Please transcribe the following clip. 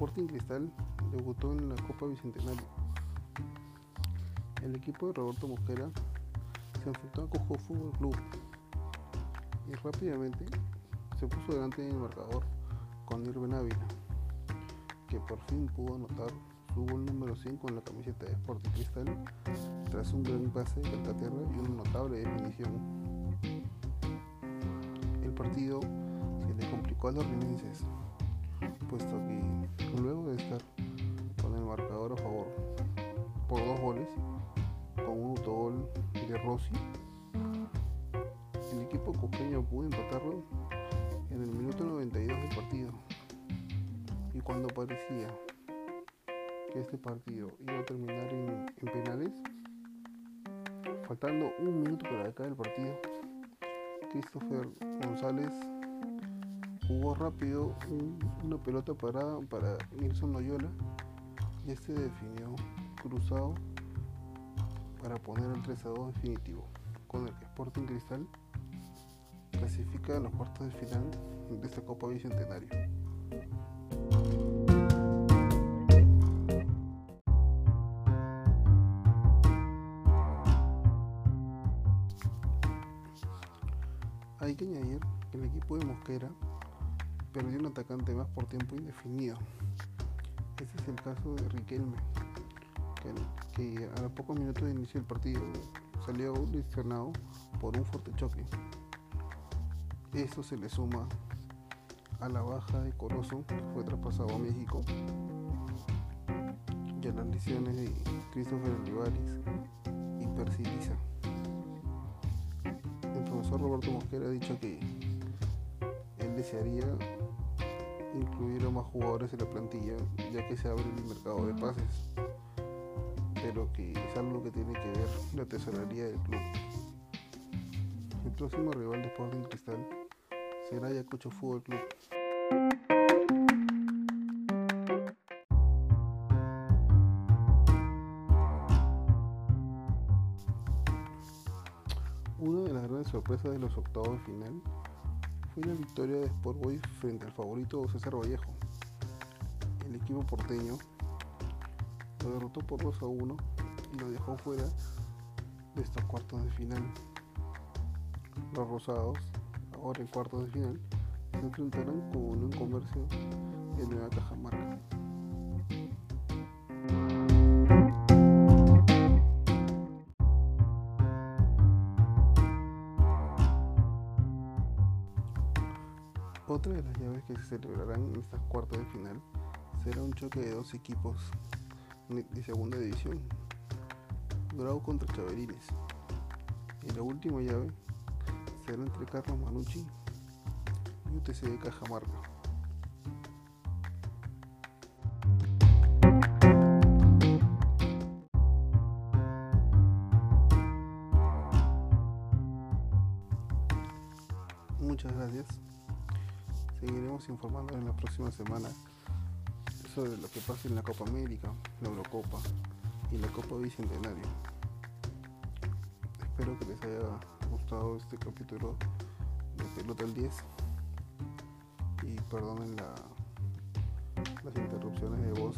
Sporting Cristal debutó en la Copa Bicentenario. El equipo de Roberto Mosquera se enfrentó a Cojo Fútbol Club y rápidamente se puso delante del marcador con Irben Ávila, que por fin pudo anotar su gol número 5 en la camiseta de Sporting Cristal tras un gran pase de Calcaterra y una notable definición. El partido se le complicó a los rinenses, puesto que luego de estar con el marcador a favor por dos goles, con un autogol de Rossi, el equipo coqueño pudo empatarlo en el minuto 92 del partido. Y cuando parecía que este partido iba a terminar en, penales, faltando un minuto para acabar el partido, Christopher González jugó rápido una pelota parada para Nilson Loyola y este definió cruzado para poner el 3 a 2 definitivo, con el que Sporting Cristal clasifica a los cuartos de final de esta Copa Bicentenario. Hay que añadir que el equipo de Mosquera perdió un atacante más por tiempo indefinido. Este es el caso de Riquelme, que, a los pocos minutos de inicio del partido salió lesionado por un fuerte choque. Esto se le suma a la baja de Corozo, que fue traspasado a México, y a las lesiones de Christopher Olivares y Persiliza. El profesor Roberto Mosquera ha dicho que desearía incluir a más jugadores en la plantilla, ya que se abre el mercado de pases, pero que es algo que tiene que ver la tesorería del club. El próximo rival de Sporting Cristal será Ayacucho Fútbol Club. Una de las grandes sorpresas de los octavos de final fue la victoria de Sport Boys frente al favorito César Vallejo. El equipo porteño lo derrotó por 2 a 1 y lo dejó fuera de estos cuartos de final. Los rosados ahora en cuartos de final, se enfrentarán con un Comercio en Nueva Cajamarca. Otra de las llaves que se celebrarán en estas cuartos de final será un choque de dos equipos de segunda división, Grau contra Chaverines. Y la última llave entre Carlos Manucci y UTC de Cajamarca. Muchas gracias. Seguiremos informando en la próxima semana sobre lo que pasa en la Copa América, la Eurocopa y la Copa Bicentenario. Espero que les haya gustado este capítulo de Pelota al 10 y perdonen la, las interrupciones de voz.